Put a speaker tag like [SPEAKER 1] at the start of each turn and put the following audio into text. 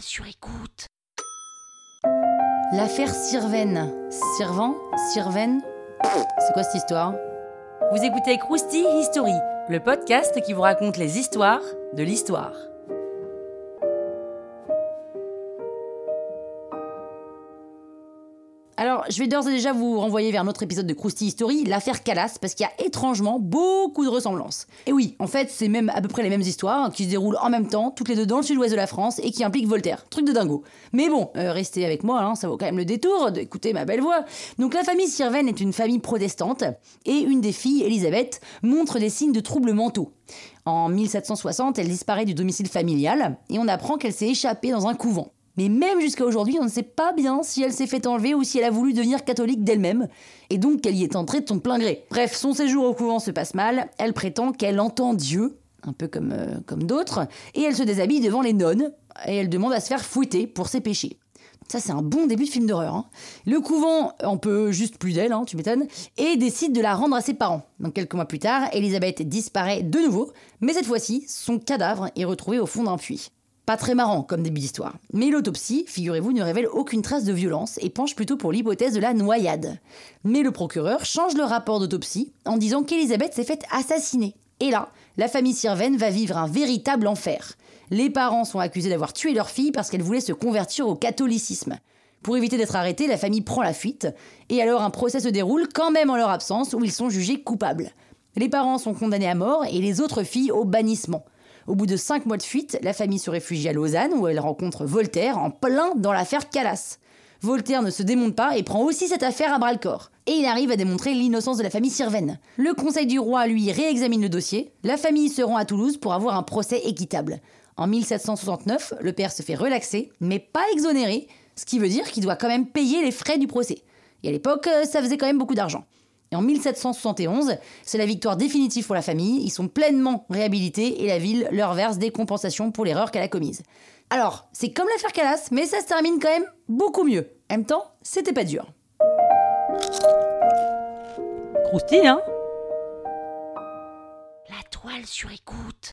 [SPEAKER 1] sur écoute.
[SPEAKER 2] L'affaire Sirven. Sirvan? Sirven? C'est quoi cette histoire?
[SPEAKER 3] Vous écoutez Krusty History, le podcast qui vous raconte les histoires de l'histoire.
[SPEAKER 2] Alors, je vais d'ores et déjà vous renvoyer vers notre épisode de Krusty History, l'affaire Calas, parce qu'il y a étrangement beaucoup de ressemblances. Et oui, en fait, c'est même à peu près les mêmes histoires qui se déroulent en même temps, toutes les deux dans le sud-ouest de la France, et qui impliquent Voltaire. Truc de dingo. Mais bon, euh, restez avec moi, hein, ça vaut quand même le détour d'écouter ma belle voix. Donc la famille Sirven est une famille protestante, et une des filles, Elisabeth, montre des signes de troubles mentaux. En 1760, elle disparaît du domicile familial, et on apprend qu'elle s'est échappée dans un couvent. Mais même jusqu'à aujourd'hui, on ne sait pas bien si elle s'est fait enlever ou si elle a voulu devenir catholique d'elle-même, et donc qu'elle y est entrée de son plein gré. Bref, son séjour au couvent se passe mal, elle prétend qu'elle entend Dieu, un peu comme, euh, comme d'autres, et elle se déshabille devant les nonnes, et elle demande à se faire fouetter pour ses péchés. Ça, c'est un bon début de film d'horreur. hein. Le couvent en peut juste plus d'elle, hein, tu m'étonnes, et décide de la rendre à ses parents. Donc quelques mois plus tard, Elisabeth disparaît de nouveau, mais cette fois-ci, son cadavre est retrouvé au fond d'un puits. Pas très marrant comme début d'histoire. Mais l'autopsie, figurez-vous, ne révèle aucune trace de violence et penche plutôt pour l'hypothèse de la noyade. Mais le procureur change le rapport d'autopsie en disant qu'Elisabeth s'est faite assassiner. Et là, la famille Sirven va vivre un véritable enfer. Les parents sont accusés d'avoir tué leur fille parce qu'elle voulait se convertir au catholicisme. Pour éviter d'être arrêtée, la famille prend la fuite, et alors un procès se déroule quand même en leur absence où ils sont jugés coupables. Les parents sont condamnés à mort et les autres filles au bannissement. Au bout de cinq mois de fuite, la famille se réfugie à Lausanne où elle rencontre Voltaire en plein dans l'affaire Calas. Voltaire ne se démonte pas et prend aussi cette affaire à bras le corps. Et il arrive à démontrer l'innocence de la famille Sirven. Le conseil du roi, lui, réexamine le dossier. La famille se rend à Toulouse pour avoir un procès équitable. En 1769, le père se fait relaxer, mais pas exonéré, ce qui veut dire qu'il doit quand même payer les frais du procès. Et à l'époque, euh, ça faisait quand même beaucoup d'argent. Et en 1771, c'est la victoire définitive pour la famille, ils sont pleinement réhabilités et la ville leur verse des compensations pour l'erreur qu'elle a commise. Alors, c'est comme l'affaire Calas, mais ça se termine quand même beaucoup mieux. En même temps, c'était pas dur.
[SPEAKER 3] Krusty, hein?
[SPEAKER 1] La toile sur écoute.